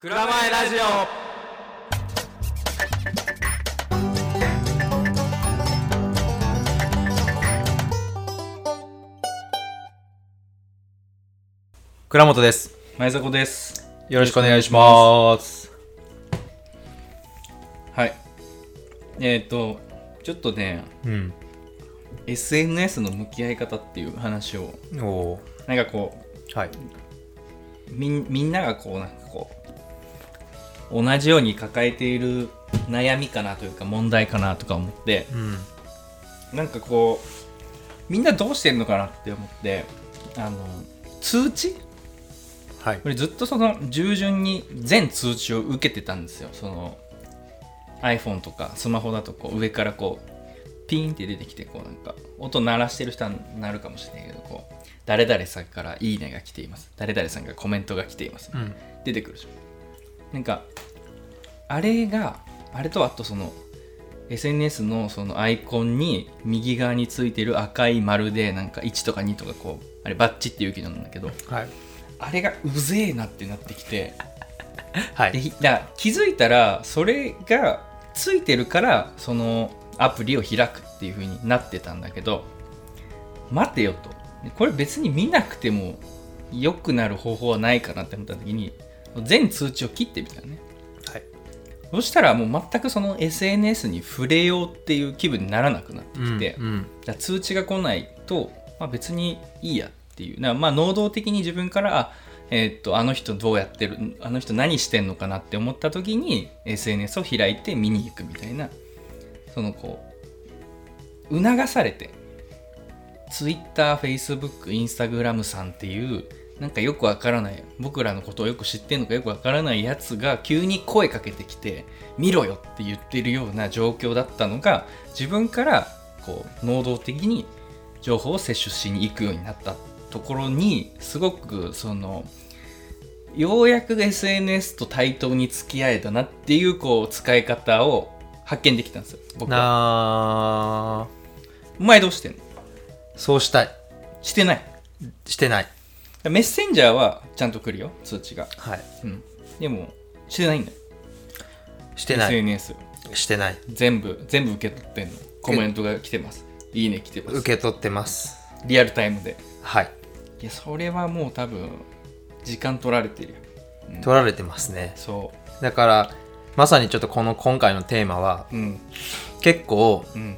蔵前ラジオ。倉本です。前迫です。よろしくお願いします。はい。えっ、とちょっとねうん、SNS の向き合い方っていう話を。なんかこーはい。うみんみんながこうなんかこう同じように抱えている悩みかなというか問題かなとか思ってうんなんかこうみんなどうしてんのかなって思ってあの通知？はい。これずっとその従順に全通知を受けてたんですよ。その iPhone とかスマホだとこう上からこうピーンって出てきてこうなんか音鳴らしてる人はなるかもしれないけどこう誰々さんからいいねが来ています。誰々さんがコメントが来ています、うん。出てくるでしょなんかあれがあれとあとその SNS のそのアイコンに右側についてる赤い丸でなんか1とか2とかこうあれバッチっていう機能なんだけどはい。あれがうぜえなってなってきてではい。ひだ気づいたらそれがついてるからそのアプリを開くっていう風になってたんだけど待てよと。これ別に見なくても良くなる方法はないかなって思った時に全通知を切ってみたのね。はい。そしたらもう全くその SNS に触れようっていう気分にならなくなってきて、うんだから通知が来ないと、まあ、別にいいやっていう。まあ能動的に自分からあえーっとあの人どうやってるあの人何してんのかなって思った時に SNS を開いて見に行くみたいなそのこう促されて TwitterFacebook、Instagram さんっていうなんかよくわからない僕らのことをよく知ってんのかよくわからないやつが急に声かけてきて見ろよって言ってるような状況だったのが自分からこう能動的に情報を摂取しに行くようになったところにすごくそのようやく SNS と対等に付き合えたなっていうこう使い方を発見できたんですよ僕は。お前どうしてんの？そうしたい。してない。してないメッセンジャーはちゃんと来るよ通知が。はい。うん。でもしてないんだよ。してない。SNS してない。全部全部受け取ってんの。コメントが来てます。いいね来てます。受け取ってます。リアルタイムで。はい。いやそれはもう多分時間取られてるよ。取られてますね。そだからまさにちょっとこの今回のテーマはううん。結構うん。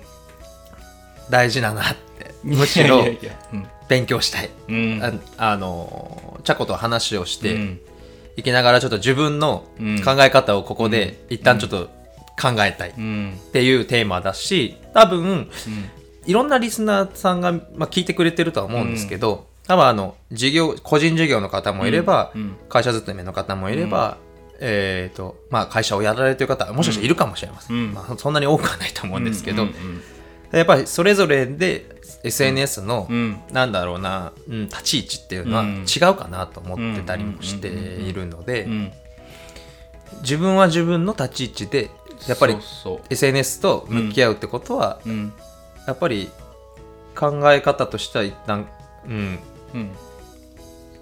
大事だなって。むしろいやいや。いやうん勉強したい。うん。ああのチャコと話をして、うん。いきながらちょっと自分のうん。考え方をここで一旦ちょっと考えたいっうん。ていうテーマだし多分うん。いろんなリスナーさんが、まあ、聞いてくれてるとは思うんですけど、多分あの事業個人事業の方もいれば、うん。会社勤めの方もいれば、えーとまあ、会社をやられてる方もしかしたらいるかもしれません、うん。まあ、そんなに多くはないと思うんですけど、やっぱりそれぞれで SNS の、うん。なんだろうな、うん、立ち位置っていうのはうん。違うかなと思ってたりもしているのでうん自分は自分の立ち位置でやっぱり SNS と向き合うってことは、うん。やっぱり考え方としては一旦、うん、うん。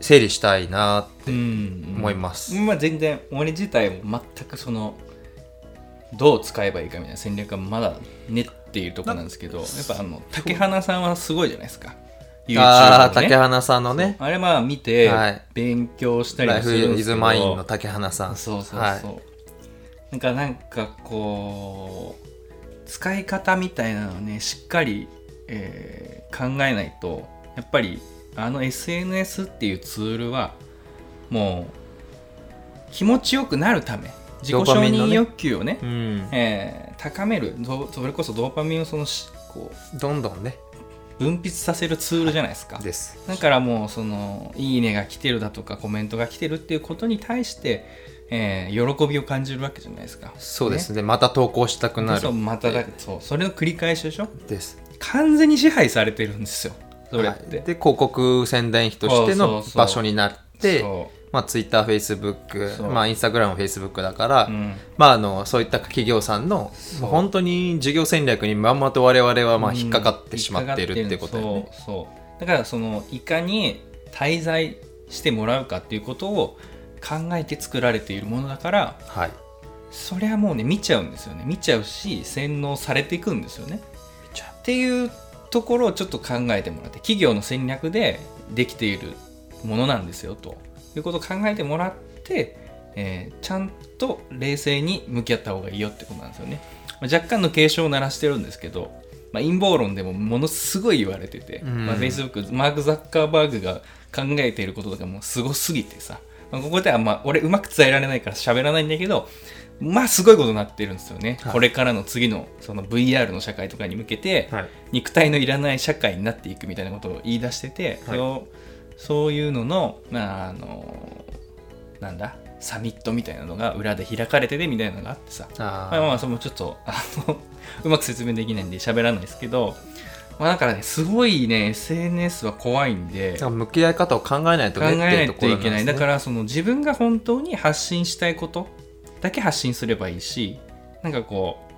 整理したいなってうん。思います。まあ全然俺自体も全くそのどう使えばいいかみたいな戦略はまだ練っているところなんですけどやっぱあの竹花さんはすごいじゃないですか。YouTube ああ、のね。竹花さんのね、あれまあ見てはい。勉強したりするんでイズすけどマインの竹花さん。そうそうそう、はい。なんかなんかこう使い方みたいなのをねしっかり、えー考えないとやっぱりあの SNS っていうツールはもう気持ちよくなるため自己承認欲求をねうん、えー高めるどそれこそドーパミンをそのしこどんどんね、う分泌させるツールじゃないですか。です。だからもうその「いいね」が来てるだとかコメントが来てるっていうことに対して、えー喜びを感じるわけじゃないですか。そうですね、また投稿したくなる。そうまただそうそれの繰り返しでしょ？です。完全に支配されてるんですよそれって、はい。で、広告宣伝費としての場所になって、そまあ、Twitter、Facebook、そう。まあ、Instagram、Facebook だから、う、うん、まあ、あのそういった企業さんの本当に事業戦略にまんまと我々はまあうん。引っかかってしまっているってことだよね。そうそう。だからそのいかに滞在してもらうかっていうことを考えて作られているものだからはい。それはもうね見ちゃうんですよね。見ちゃうし洗脳されていくんですよね。っていうところをちょっと考えてもらって企業の戦略でできているものなんですよということを考えてもらって、えーちゃんと冷静に向き合った方がいいよってことなんですよね、まあ若干の警鐘を鳴らしてるんですけど、まあ、陰謀論でもものすごい言われてて、うん。まあ、Facebook マーク・ザッカーバーグが考えていることとかもすごすぎてさ、まあ、ここではまあ俺うまく伝えられないから喋らないんだけどまあすごいことになってるんですよね、はい。これからの次のその VR の社会とかに向けて、はい。肉体のいらない社会になっていくみたいなことを言い出してて、はい。そうそういうのの,、まあ、あのなんだサミットみたいなのが裏で開かれててみたいなのがあってさ。あまあまあそれもちょっとあの うまく説明できないんで喋らないですけど、まあ、だからねすごいね SNS は怖いんであ向き合い方を考えないと考えねってないといけないだからその自分が本当に発信したいことだけ発信すればいいしなんかこう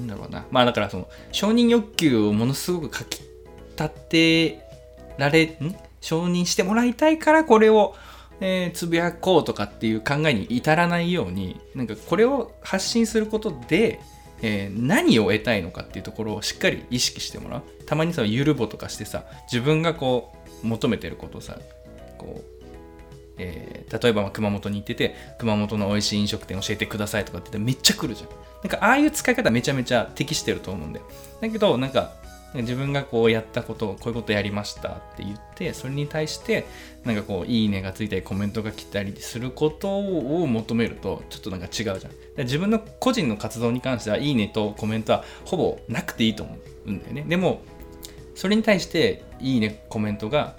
なんだろうな。まあだからその承認欲求をものすごくかき立てられん承認してもらいたいからこれを、えーつぶやこうとかっていう考えに至らないようになんかこれを発信することで、えー何を得たいのかっていうところをしっかり意識してもらう。たまにさゆるぼとかしてさ自分がこう求めてることをさこうえー例えば熊本に行ってて熊本の美味しい飲食店教えてくださいとかってってめっちゃ来るじゃん。なんかああいう使い方めちゃめちゃ適してると思うんだよ。だけどなんか自分がこうやったことをこういうことやりましたって言ってそれに対してなんかこういいねがついたりコメントが来たりすることを求めるとちょっとなんか違うじゃん。で自分の個人の活動に関してはいいねとコメントはほぼなくていいと思うんだよね。でもそれに対していいねコメントが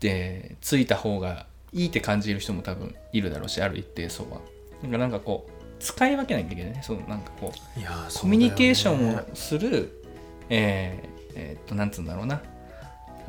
でついた方がいいって感じる人も多分いるだろうしある一定層は。なんかなんかこう使い分けなきゃいけないね。そのなんかこういやーコミュニケーションをする、えーえーっとなんつうんだろうな。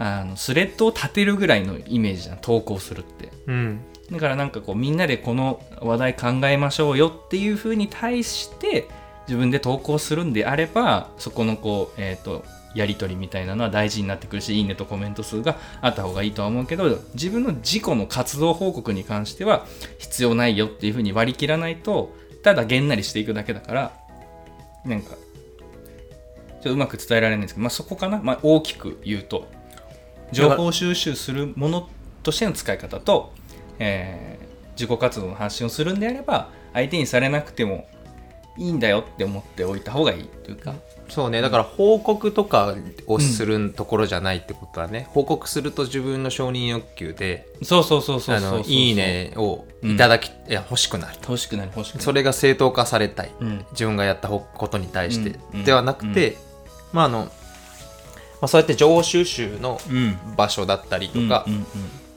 あのスレッドを立てるぐらいのイメージじゃん投稿するって。うん。だからなんかこうみんなでこの話題考えましょうよっていうふうに対して自分で投稿するんであればそこのこうえーっとやり取りみたいなのは大事になってくるしいいねとコメント数があった方がいいとは思うけど自分の自己の活動報告に関しては必要ないよっていうふうに割り切らないとただげんなりしていくだけだからなんかちょっとうまく伝えられないんですけど、まあ、そこかな、まあ、大きく言うと。情報収集するものとしての使い方と、えー自己活動の発信をするんであれば相手にされなくてもいいんだよって思っておいた方がいいというか、そうね。だから報告とかをするところじゃないってことはね、報告すると自分の承認欲求でそうそうそうそうあそういいねをいただき、いや欲しくなる欲しくなる欲しくなる。それが正当化されたい、うん。自分がやったことに対して、うん。ではなくて、まああの、まあ、そうやって情報収集のうん。場所だったりとかうんっ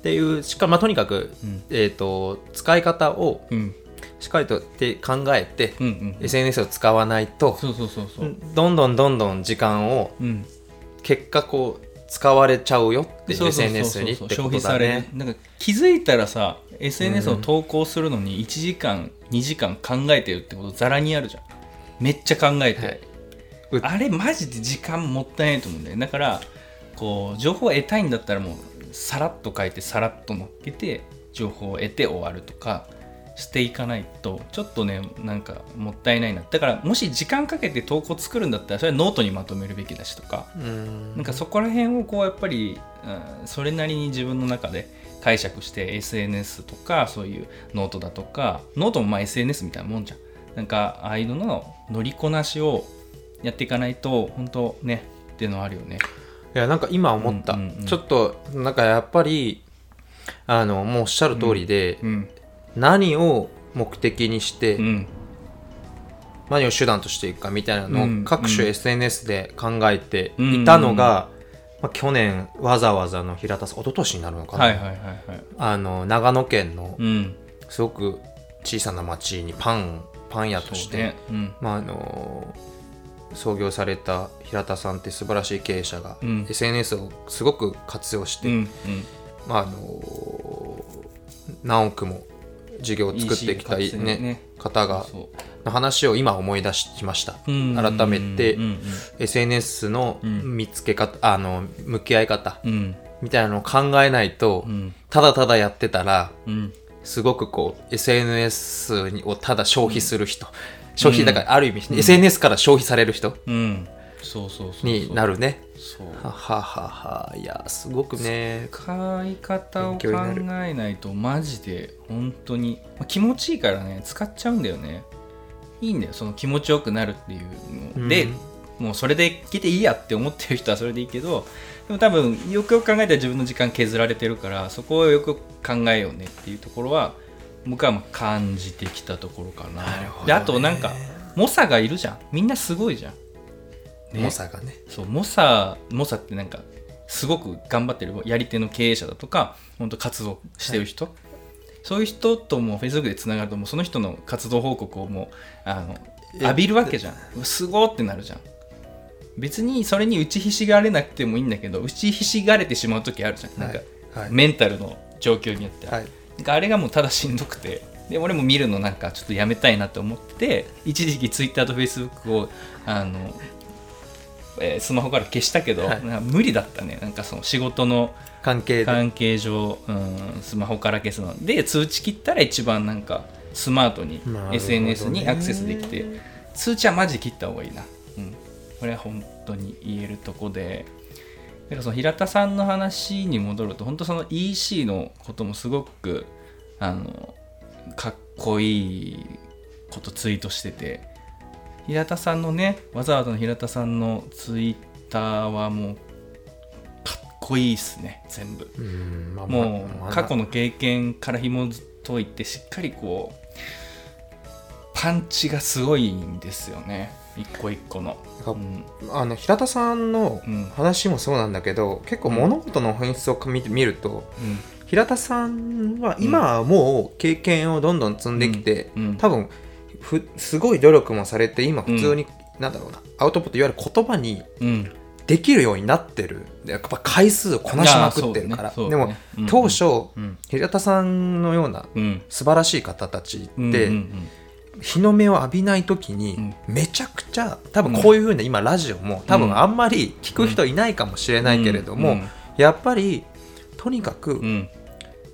ていうしかも、まあ、とにかく、うん。えー、と使い方をうん。うんしっかりとって考えて、うんうんうん。SNS を使わないと、そうそうそうそう。どんどんどんどん時間をうん。結果こう使われちゃうよって SNS にって消ことだ費されるね。なんか気づいたらさ SNS を投稿するのに1時間2時間考えてるってことざらにあるじゃん。めっちゃ考えて、はい。うあれマジで時間もったいないと思うんだよだからこう情報を得たいんだったらもうさらっと書いてさらっと乗っけて情報を得て終わるとかしていかないとちょっとねなんかもったいないな。だからもし時間かけて投稿作るんだったらそれはノートにまとめるべきだしとか。うん。なんかそこら辺をこうやっぱり、うんそれなりに自分の中で解釈して SNS とかそういうノートだとかノートもまあ SNS みたいなもんじゃん。なんかああいうのの乗りこなしをやっていかないと本当ねっていうのはあるよね。いやなんか今思った、うんうんうん。ちょっとなんかやっぱりあのもうおっしゃる通りで、うん何を目的にして、うん。何を手段としていくかみたいなのうんを各種うん SNS で考えていたのが、まあ、去年わざわざの平田さん一昨年になるのかな、はいはいはいはい。あの長野県のうん。すごく小さな町にパンパン屋として、そうね。うん。まああの創業された平田さんって素晴らしい経営者が、うん。SNS をすごく活用して、うんうん。まああの何億も事業を作ってきた、ね用ね。方がの話を今思い出しました、うん改めてうん SNS のん見つけ方、あの向き合い方うん。みたいなのを考えないと、うん。ただただやってたらうん。すごくこう SNS をただ消費する人、消費だからある意味、SNS から消費される人うん。そうそうそうになるね。そう。はははは。いやすごくね。使い方を考えないとマジで本当に。まあ気持ちいいからね使っちゃうんだよね。いいんだよ。その気持ちよくなるっていうので、もうそれで来ていいやって思ってる人はそれでいいけどでも多分よくよく考えたら自分の時間削られてるからそこをよく考えようねっていうところは僕はまあ感じてきたところかな。ね。であとなんか猛者がいるじゃん。みんなすごいじゃん。ね。猛者がね。そう猛者猛者ってなんかすごく頑張ってるやり手の経営者だとか本当活動してる人、そういう人とも Facebook でつながるともうその人の活動報告をもうあのえ浴びるわけじゃん。すごーってなるじゃん。別にそれに打ちひしがれなくてもいいんだけど打ちひしがれてしまう時あるじゃん、なんかはい。メンタルの状況によっては、はいあれがもうただしんどくてで俺も見るのなんかちょっとやめたいなと思って一時期 Twitter と Facebook をあの、えースマホから消したけど、はい。無理だったね。なんかその仕事の関係で。関係上、うん、スマホから消すの。で通知切ったら一番なんかスマートに SNS にアクセスできて。通知はマジで切った方がいいな、うん、これは本当に言えるとこでなんかその平田さんの話に戻ると本当その EC のこともすごくあのかっこいいことツイートしてて平田さんのねわざわざの平田さんのツイッターはもうかっこいいっすね全部。うんまあもまあう過去の経験から紐解いてしっかりこうパンチがすごいんですよね一個一個の、あの平田さんのうん話もそうなんだけど結構物事の本質を見て見ると平田さんは今はもう経験をどんどん積んできて、多分ふすごい努力もされて今普通に、なんだろうなアウトプットいわゆる言葉にうん。できるようになってる。でやっぱ回数をこなしまくってるから、でも、うん。当初、うん。平田さんのようなうん。素晴らしい方たちって、日の目を浴びない時に、うん。めちゃくちゃ多分こういうふうな今ラジオも多うん分あんまり聞く人いないかもしれないけれども、うん。やっぱりとにかく、うん。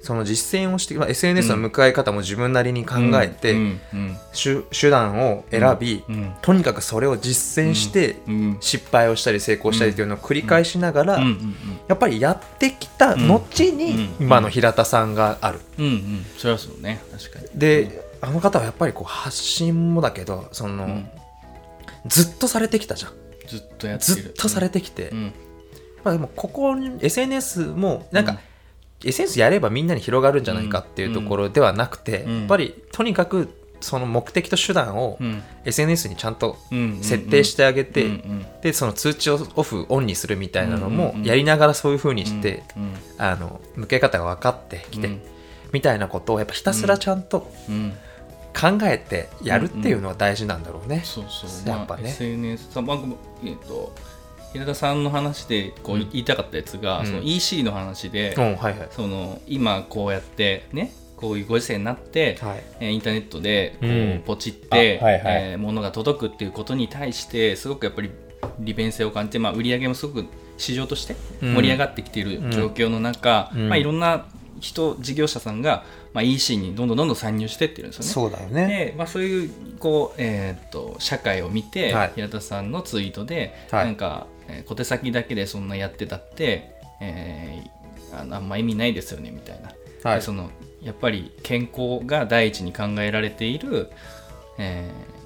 その実践をして、まあ、SNS の迎え方も自分なりに考えて、手手段を選び、うん。とにかくそれを実践して、うん。失敗をしたり成功したりというのを繰り返しながら、やっぱりやってきた後に、うん。今の平田さんがある。うん。うん。それはそうね。確かに。で、あの方はやっぱりこう発信もだけどその、ん。ずっとされてきたじゃん。ずっとやってる。ずっとされてきて、うん。まあ、でもここに SNS もなんか、SNS やればみんなに広がるんじゃないかっていうところではなくて、うん。やっぱりとにかくその目的と手段をうん。SNS にちゃんとうん設定してあげて、でその通知をオフオンにするみたいなのもやりながらそういう風にして、うんあの向け方が分かってきて、うん。みたいなことをやっぱひたすらちゃんとうん考えてやるっていうのは大事なんだろうね。そうそう。やっぱね。まあ SNS さ、まあえっと平田さんの話でこううん。言いたかったやつが、うん。その EC の話で、うんはいはい。その今こうやってねこういうご時世になって、はい。えーインターネットでこう、うん。ポチって、あはいはい。えー物が届くっていうことに対してすごくやっぱり利便性を感じて、まあ、売り上げもすごく市場として盛り上がってきている状況の中、うん。まあ、いろんな人事業者さんが、まあ、EC にどんどんどんどん参入してってるんですよね。そうだよね。で、まあ、そういうこう、えーっと社会を見て、はい。平田さんのツイートで、はい。なんか、えー小手先だけでそんなやってたって、えーあのあんま意味ないですよねみたいな、はい。でそのやっぱり健康が第一に考えられている、えー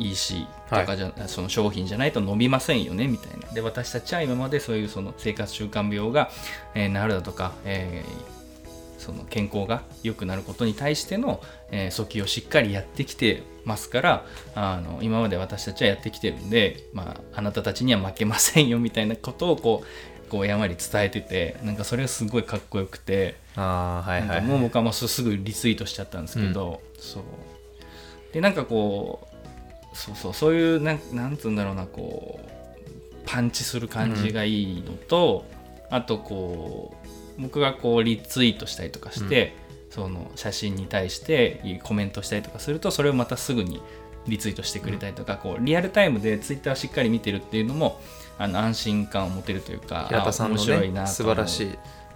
EC とかじゃ、その商品じゃないと伸びませんよねみたいな。で私たちは今までそういうその生活習慣病が、えーなるだとか、えーその健康が良くなることに対しての、えー訴求をしっかりやってきてますからあの今まで私たちはやってきてるんで、まあ、あなたたちには負けませんよみたいなことをこうこうやんわり伝えててなんかそれがすごいかっこよくて、ああはいはいもう僕はもうすぐリツイートしちゃったんですけど、そう。でなんかこうそうそうそういうなんなんつうんだろうなこうパンチする感じがいいのと、あとこう僕がこうリツイートしたりとかして、その写真に対してコメントしたりとかするとそれをまたすぐにリツイートしてくれたりとか、こうリアルタイムでツイッターをしっかり見てるっていうのもあの安心感を持てるというか平田さんのあ面白いなね素晴らしい。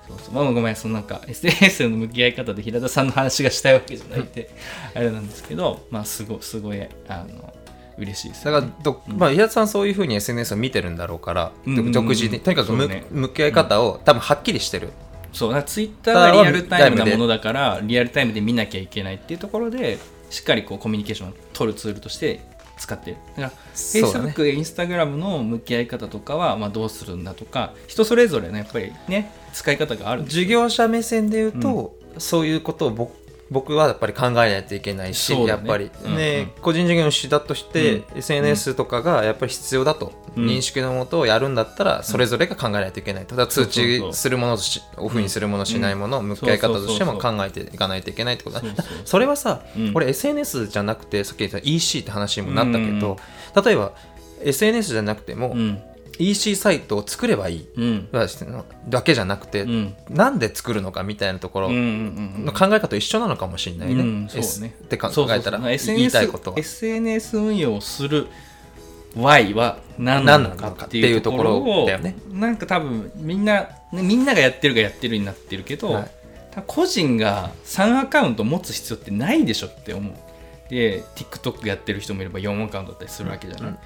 そうそう。まあごめんそのなんか SNS の向き合い方で平田さんの話がしたいわけじゃないってあれなんですけどまあすごすごいあの嬉しいです、だからど、まあ、平田さんそういうふうに SNS を見てるんだろうから、うんうんうん。独自にとにかくね。向き合い方を多分はっきりしてる、そうだツイッターはリアルタイムなものだからリアルタイムで見なきゃいけないっていうところでしっかりこうコミュニケーションを取るツールとして使ってる。だからそうだね。Facebook、Instagram の向き合い方とかはまあどうするんだとか人それぞれのやっぱりね使い方がある事業者目線で言うと、そういうことを僕僕はやっぱり考えないといけないし、ね。やっぱり、うんねうん。個人事業主だとして、うん。SNS とかがやっぱり必要だと、うん。認識のもとをやるんだったらそれぞれが考えないといけないと。だ通知するものとしオフにするものしないもの、向き合い方としても考えていかないといけないってことだそれはさ、うん。俺 SNS じゃなくてさっき言った EC って話にもなったけど、うん。例えば SNS じゃなくても、うん、EC サイトを作ればいいうん。だけじゃなくて、うん。なんで作るのかみたいなところうんうんうんの考え方と一緒なのかもしれないね。うんそうね。って考えたら言い SNS, たいことは。SNS 運用をする Y は何なのかっていうところだよね。なんか多分みんなねみんながやってるがやってるになってるけど、はい。個人が3アカウント持つ必要ってないでしょって思う。で TikTok やってる人もいれば4アカウントだったりするわけじゃない、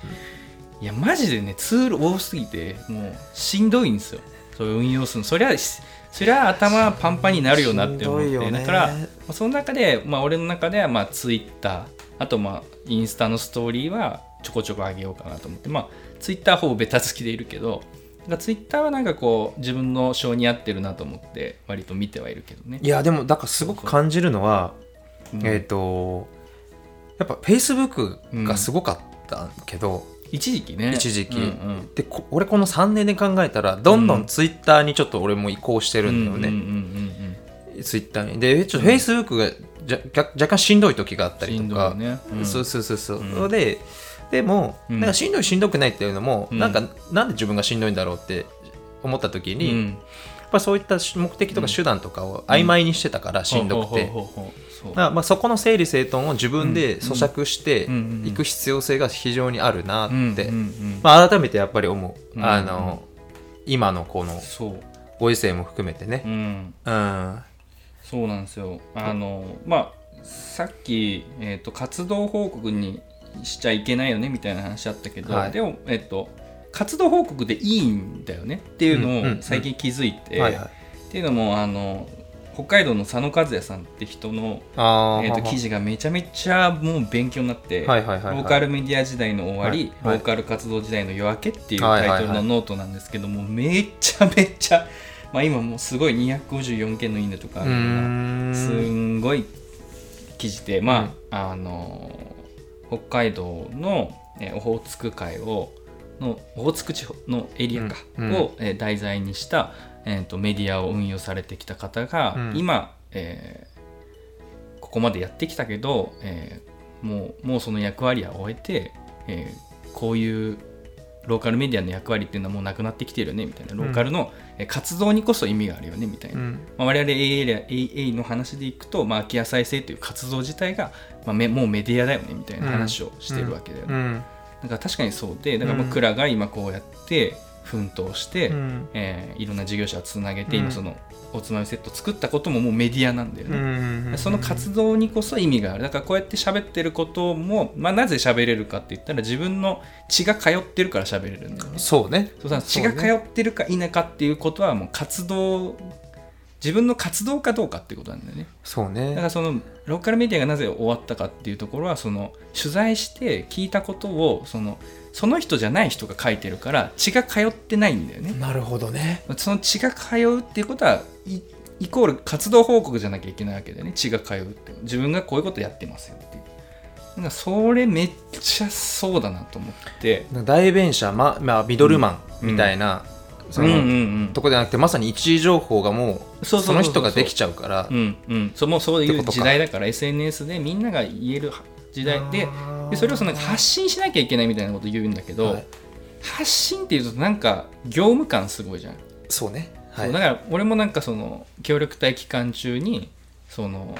いやマジでねツール多すぎてもうしんどいんですよ。そういう運用するの。そりゃそりゃ頭パンパンになるよなって思って、ね。だから、まあ、その中で、まあ、俺の中ではまあ Twitter あとまあインスタのストーリーはちょこちょこ上げようかなと思って。まあ Twitter ほぼベタつきでいるけど。なんか Twitter はなんかこう自分の性に合ってるなと思って割と見てはいるけどね。いやでもだからすごく感じるのは、うん。えっ、とやっぱ Facebook がすごかったけど、一時期ね。一時期。うんうん。でこ俺この3年で考えたらどんどん Twitter にちょっと俺も移行してるんだよね、うんうんうんうん Twitter に。でちょっと Facebook がじゃ若若干しんどい時があったりとか、いね。うん。そうそうそうそう、うん。ででも、うん。なんかしんどいしんどくないっていうのも、うん。なんかなんで自分がしんどいんだろうって思った時に、うん。やっぱそういった目的とか手段とかを曖昧にしてたからしんどくて、ほうほうほう。ほうまあまあ、そこの整理整頓を自分で咀嚼していく必要性が非常にあるなって、まあ、改めてやっぱり思う、うんあの今のこのご時世も含めてうね、ん。うん。そうなんですよ。あのまあさっき、えー、と活動報告にしちゃいけないよねみたいな話あったけど、はい。でもえっ、と活動報告でいいんだよねっていうのを最近気づいて、っていうのもあの北海道の佐野和也さんって人の、えー、と記事がめちゃめちゃもう勉強になって、はいはいはいはい。ローカルメディア時代の終わり、はいはい。ローカル活動時代の夜明けっていうタイトルのノートなんですけども、めちゃめちゃ、まあ、今もうすごい254件のいいねとかあうるようなすんごい記事で、まああの北海道の、えーオホーツク海をのオホーツク地方のエリアか、うん。うん。を、えー題材にした、えー、とメディアを運用されてきた方が、うん。今、えーここまでやってきたけど、えーもうもうその役割は終えて、えーこういうローカルメディアの役割っていうのはもうなくなってきてるよねみたいな。ローカルの、えー活動にこそ意味があるよねみたいな、うん。まあ、我々 AA, AA の話でいくと、まあ、空き家再生という活動自体が、まあ、めもうメディアだよねみたいな話をしてるわけだよね、うん。だから確かにそうでだからまあうん。蔵が今こうやって奮闘して、うん。えーいろんな事業者をつなげて、うん。今そのおつまみセットを作ったことももうメディアなんだようね、んその活動にこそ意味がある。だからこうやって喋ってることも、まあ、なぜ喋れるかって言ったら自分の血が通ってるから喋れるんだよね。そうね。そうさ血が通ってるか否かっていうことはもう活動自分の活動かどうかっていうことなんだよね。そうね。だからそのローカルメディアがなぜ終わったかっていうところはその取材して聞いたことをそのその人じゃない人が書いてるから血が通ってないんだよね。なるほどね。その血が通うっていうことはいイコール活動報告じゃなきゃいけないわけだよね。血が通うって自分がこういうことやってますよっていう。なんかそれめっちゃそうだなと思って。代弁者、ままあ、ミドルマンみたいな、その、うんうんうん。とこじゃなくてまさに一時情報がもうその人ができちゃうから。うんうん、そうもうそういう時代だから SNS でみんなが言える時代。ででそれをその発信しなきゃいけないみたいなこと言うんだけど、はい。発信っていうとなんか業務感すごいじゃん、そうね。はい。だから俺もなんかその協力隊期間中にその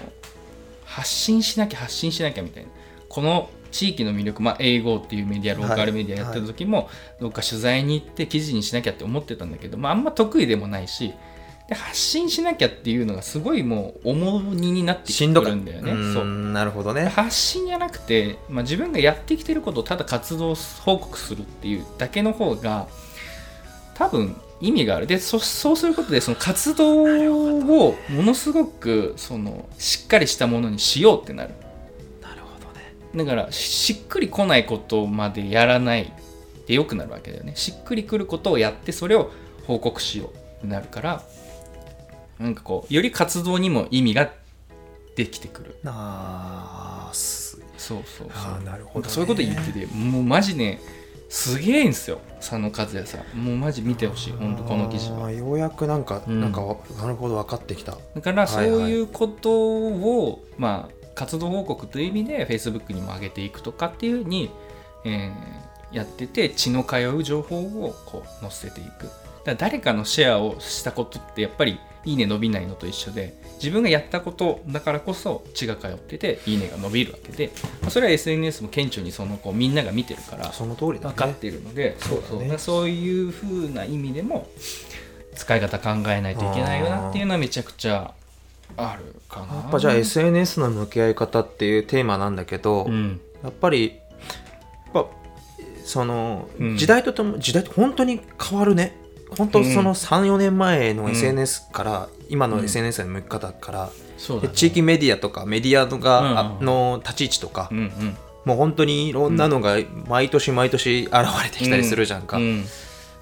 発信しなきゃ発信しなきゃみたいな。この地域の魅力、まあ、英語っていうメディアローカルメディアやってた時も、どっか取材に行って記事にしなきゃって思ってたんだけど、まあ、あんま得意でもないしで発信しなきゃっていうのがすごいもう重荷になってくしんどかるんだよねうそう。なるほどね。発信じゃなくて、まあ、自分がやってきてることをただ活動報告するっていうだけの方が多分意味がある。でそそうすることでその活動をものすごくそのしっかりしたものにしようってなる。なるほどね。だからしっくりこないことまでやらないでよくなるわけだよね。しっくりくることをやってそれを報告しようってなるからなんかこうより活動にも意味ができてくる。あーすそうそうそう。あーなるほどね。そういうこと言っててもうマジねすげえんすよ。佐野和也さん。もうマジ見てほしい。本当この記事は。ようやくなんか、うん。なんかわなるほど分かってきた。だからそうはい。はいいうことを、まあ活動報告という意味で Facebook にも上げていくとかっていうふうに、えーやってて血の通う情報をこう載せていく。だから誰かのシェアをしたことってやっぱりいいね伸びないのと一緒で自分がやったことだからこそ血が通ってていいねが伸びるわけで、まあそれは SNS も顕著にそのこうみんなが見てるからその通り分かっているので、そうだね。そうだからそういう風な意味でも使い方考えないといけないよなっていうのはめちゃくちゃあるかな。やっぱじゃあ SNS の向き合い方っていうテーマなんだけど、うん、やっぱりやっぱその、うん。時代ととも時代って本当に変わるね本当うん。その34年前のうん。SNS から、今のうん。SNS の向き方から、地域メディアとかメディアが、の立ち位置とか、うんうん。もう本当にいろんなのが毎年毎年現れてきたりするじゃんか、うん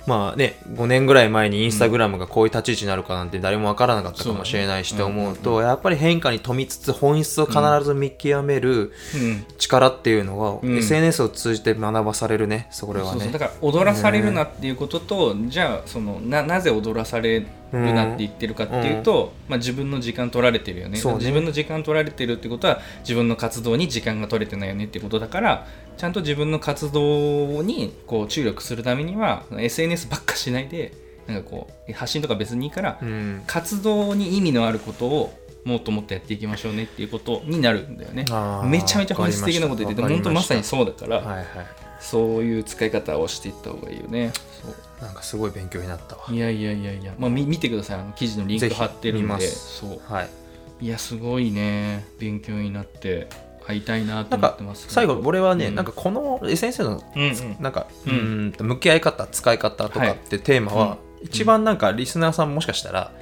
まあね5年ぐらい前にインスタグラムがこういう立ち位置になるかなんて誰もわからなかったかもしれないしと思うとやっぱり変化に富みつつ本質を必ず見極めるうん。力っていうのは、うん。SNS を通じて学ばされるねそれはね。そうそう。だから踊らされるなっていうことと、じゃあそのななぜ踊らされるなって言ってるかっていうと、まあ、自分の時間取られてるよね。そうね。自分の時間取られてるってことは自分の活動に時間が取れてないよねってことだからちゃんと自分の活動にこう注力するためには SNS ばっかしないでなんかこう発信とか別にいいから、うん。活動に意味のあることをもっともっとやっていきましょうねっていうことになるんだよね。めちゃめちゃ本質的なこと言ってて本当まさにそうだから、はいはい。そういう使い方をしていった方がいいよね。なんかすごい勉強になったわ。いやいやいやいや、まあ、み見てください。あの記事のリンク貼ってるんで。そう。はい。いやすごいね。勉強になって会いたいなとなんか思ってます。最後俺はね、うん。なんかこの SNS のうんうん。なんか、ううん向き合い方使い方とかってテーマは、一番なんかリスナーさんもしかしたら、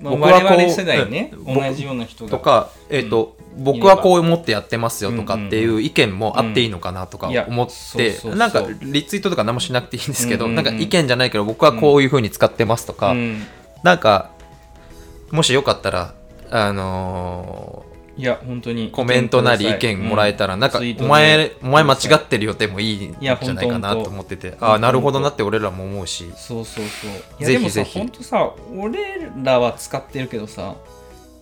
まあ、僕はこう我々世代ね、うん。同じような人がとか、えっ、と、僕はこう思ってやってますよとかっていう意見もあっていいのかなとか思ってなんかリツイートとか何もしなくていいんですけど、うんうんうん。なんか意見じゃないけど僕はこういう風に使ってますとか、うん。なんかもしよかったらあのいや本当に。ーコメントなり意見もらえたら、なんかお前お前間違ってるよってもいいんじゃないかなと思ってて。ああなるほどなって俺らも思うし。そうそうそう。ぜひでもさぜひ本当さ俺らは使ってるけどさ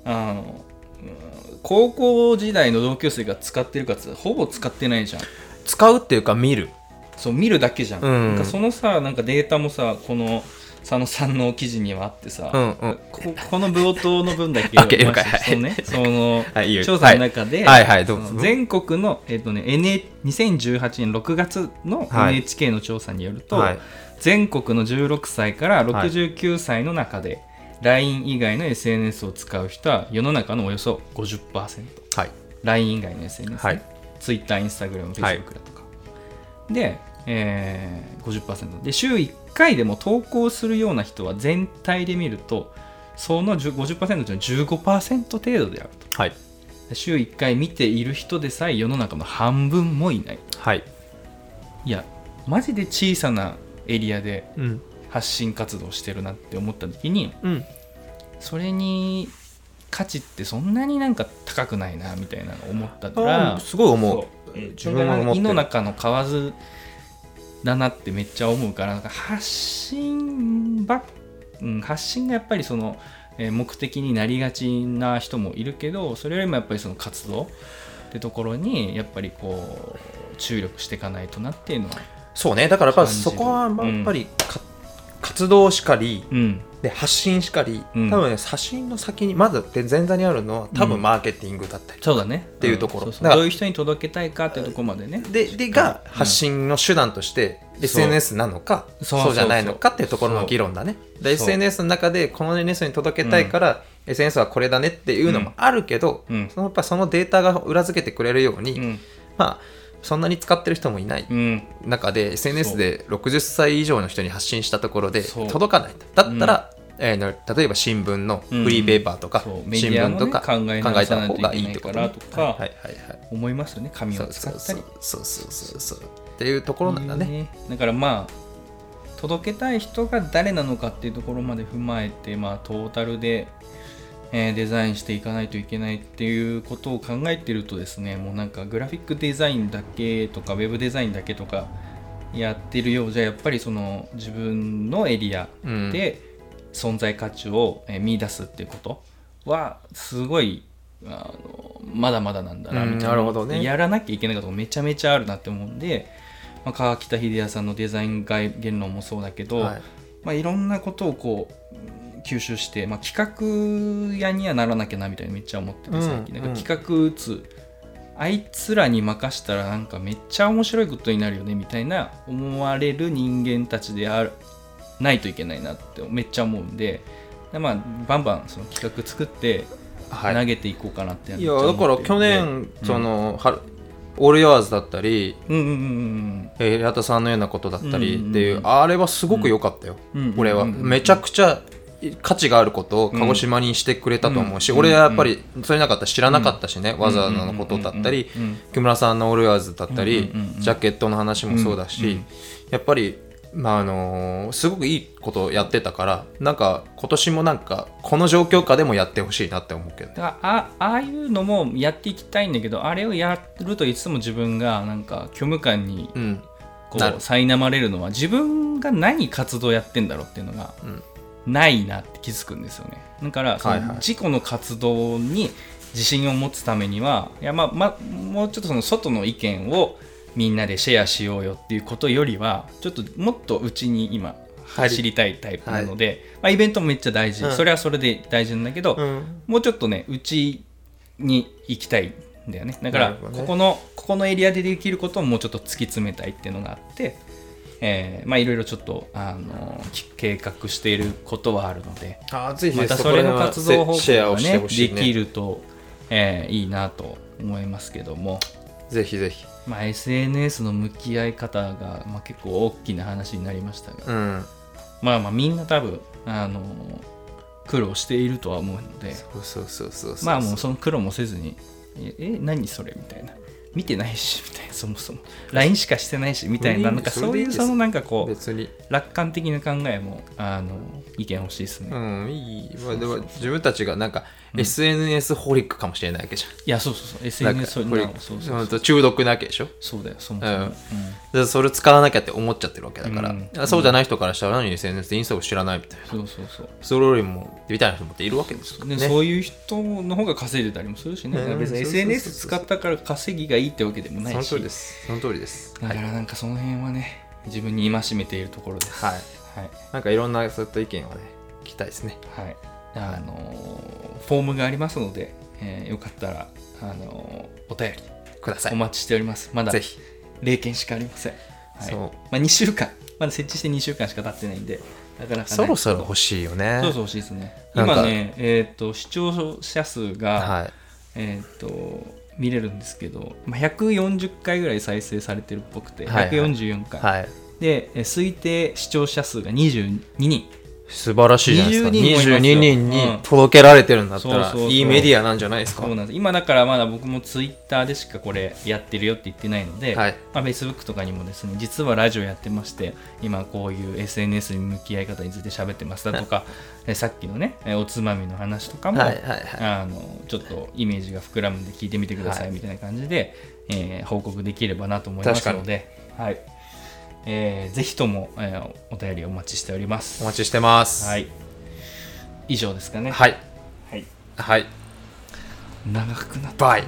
あのうん高校時代の同級生が使ってるかっつほぼ使ってないじゃん。使うっていうか見る。そう見るだけじゃん,、うん。なんかそのさなんかデータもさこの佐野さんの記事にはあってさ、うんうん。ここの冒頭の分だけ そのねそのはいいいよ調査の中で、はい。はいどうぞ。その全国の、えっとね、NA2018 年6月のはい。NHK の調査によると、はい。全国の16歳から69歳の中で、LINE 以外の SNS を使う人は世の中のおよそ 50%LINE はい。以外の SNS、はい。Twitter、Instagram、Facebook だはい。とか、で、えー、50%で週1回でも投稿するような人は全体で見るとその10 50%のうちの15%程度であると。はい。で週1回見ている人でさえ世の中の半分もいない。はい。いやマジで小さなエリアでうん。発信活動してるなって思った時にうん。それに価値ってそんなになんか高くないなみたいなのを思ったからすごい思う。自分も思ってる。胃の中の蛙だなってめっちゃ思うから発信ばっ、うん、発信がやっぱりその、えー目的になりがちな人もいるけどそれよりもやっぱりその活動ってところにやっぱりこう注力していかないとなっていうのはそうね。だからやっぱそこはやっぱりか、活動しかりうんで発信しかり、うん。多分ね発信の先にまず前座にあるのは多うん。分マーケティングだったり、そうだね。っていうところ。そうそう。だからどういう人に届けたいかっていうところまでね。ででが発信の手段としてそう SNS なのかそう。そうじゃないのかっていうところの議論だね。でそう SNS の中でこの年齢層に届けたいから、SNS はこれだねっていうのもあるけど、うん。そのやっぱそのデータが裏付けてくれるように、うん。まあそんなに使ってる人もいないうん。中で SNS で60歳以上の人に発信したところでそう。届かないと。だったら、えーの例えば新聞のフリーペーパーとか、そうメデ新聞とか考えた方がいいってことか。らとかはいはいはいはい。思いますよね。紙を使ったり。そうそうそうそうそう。っていうところなんだね。ね。だからまあ届けたい人が誰なのかっていうところまで踏まえて、まあ、トータルで、えーデザインしていかないといけないっていうことを考えてるとですねもうなんかグラフィックデザインだけとかウェブデザインだけとかやってるようじゃやっぱりその自分のエリアうん。で存在価値をえー見出すっていうことはすごいあのまだまだなんだなうんみたいな,、なるほどね。やらなきゃいけないことがめちゃめちゃあるなって思うんで、まあ、川北秀哉さんのデザイン概言論もそうだけど、はい。まあ、いろんなことをこう吸収して、まあ、企画屋にはならなきゃなみたいなめっちゃ思ってて最近、うんなん。か企画打つ。あいつらに任したらなんかめっちゃ面白いことになるよねみたいな思われる人間たちであるないといけないなってめっちゃ思うんででまあバンバンその企画作ってはい。投げていこうかなっていやだから去年、その春オール・ヨアーズだったり、うんうんうんえー平田さんのようなことだったりうんうんうんっていう、あれはすごく良かったよ、うん。俺は、うんうんうん。めちゃくちゃ価値があることを鹿児島にしてくれたと思うし、うん俺はやっぱりそれなかったら知らなかったしね、わざわざのことだったり、うんうんうん木村さんのオール・ヨアーズだったり、うんうんうんうんジャケットの話もそうだし、うんうん。やっぱりまああのーすごくいいことをやってたからなんか今年もなんかこの状況下でもやってほしいなって思うけど。ねあああいうのもやっていきたいんだけどあれをやるといつも自分がなんか虚無感にうん。こう苛まれるのは自分が何活動やってんだろうっていうのがないなって気づくんですよね。だからそはいはい。の自己の活動に自信を持つためにはいやまあまあもうちょっとその外の意見をみんなでシェアしようよっていうことよりはちょっともっとうちに今はい。走りたいタイプなので、まあ、イベントもめっちゃ大事、うん。それはそれで大事なんだけど、うん。もうちょっとねうちに行きたいんだよね。だから、ね。ここのここのエリアでできることをもうちょっと突き詰めたいっていうのがあって、えーまあいろいろちょっとあのき計画していることはあるのであーぜひまたそれの活動方法シェアをしてがねね。できると、えーいいなと思いますけども、ぜひぜひまあ、SNS の向き合い方が、まあ、結構大きな話になりましたが、うん。まあまあみんな多分あの苦労しているとは思うので。そうそうそうそうまあもうその苦労もせずにええ何それみたいな。見てないしみたいな。そもそも。LINE しかしてないしみたいな。なんかそういうそのなんかこう別に。楽観的な考えもあの意見欲しいですね、いうんいい、まあ、でも自分たちがなんか SNS ホリックかもしれないわけじゃん。やそうそうそう。SNS ホリック。そうそうそう中毒なわけでしょ？そうだよそもそも、うん。それ使わなきゃって思っちゃってるわけだから、うん。そうじゃない人からしたら何？SNS でインスタを知らないみたいな。そうそうそう。それよりもみたいな人もいるわけですよね。ねそういう人の方が稼いでたりもするしね、うん別に SNS 使ったから稼ぎがいいってわけでもないし。その通りです。その通りですだはい、からなんかその辺はね自分に戒めているところです。はい、はい。なんかいろんなそういった意見をね聞きたいですね。はい、あのーフォームがありますので、えーよかったら、あのーお便りください。お待ちしております。まだぜひ。0件しかありません。はい。そう。まあ、2週間、まだ設置して2週間しか経ってないんで、なかなかそろそろ欲しいよね。そうそう欲しいですね。今ね、えっ、と、視聴者数が、はい。えっ、と、見れるんですけど、まあ、140回ぐらい再生されてるっぽくて、はいはい。144回。はい。で、えー推定視聴者数が22人。素晴らしいじゃないですか。20人もいますよ。22人うん。に届けられてるんだったらいいメディアなんじゃないですか。そうなんです。今だからまだ僕もツイッターでしかこれやってるよって言ってないので、はい。まあ、Facebook とかにもですね実はラジオやってまして今こういう SNS に向き合い方について喋ってますだとかえさっきのねえおつまみの話とかも、はいはいはい。あのちょっとイメージが膨らむんで聞いてみてくださはいいみたいな感じで、えー報告できればなと思いますので、はいえーぜひとも、えーお便りお待ちしております。お待ちしてます。はい、以上ですかね。はい。はい、はい。長くなったバイ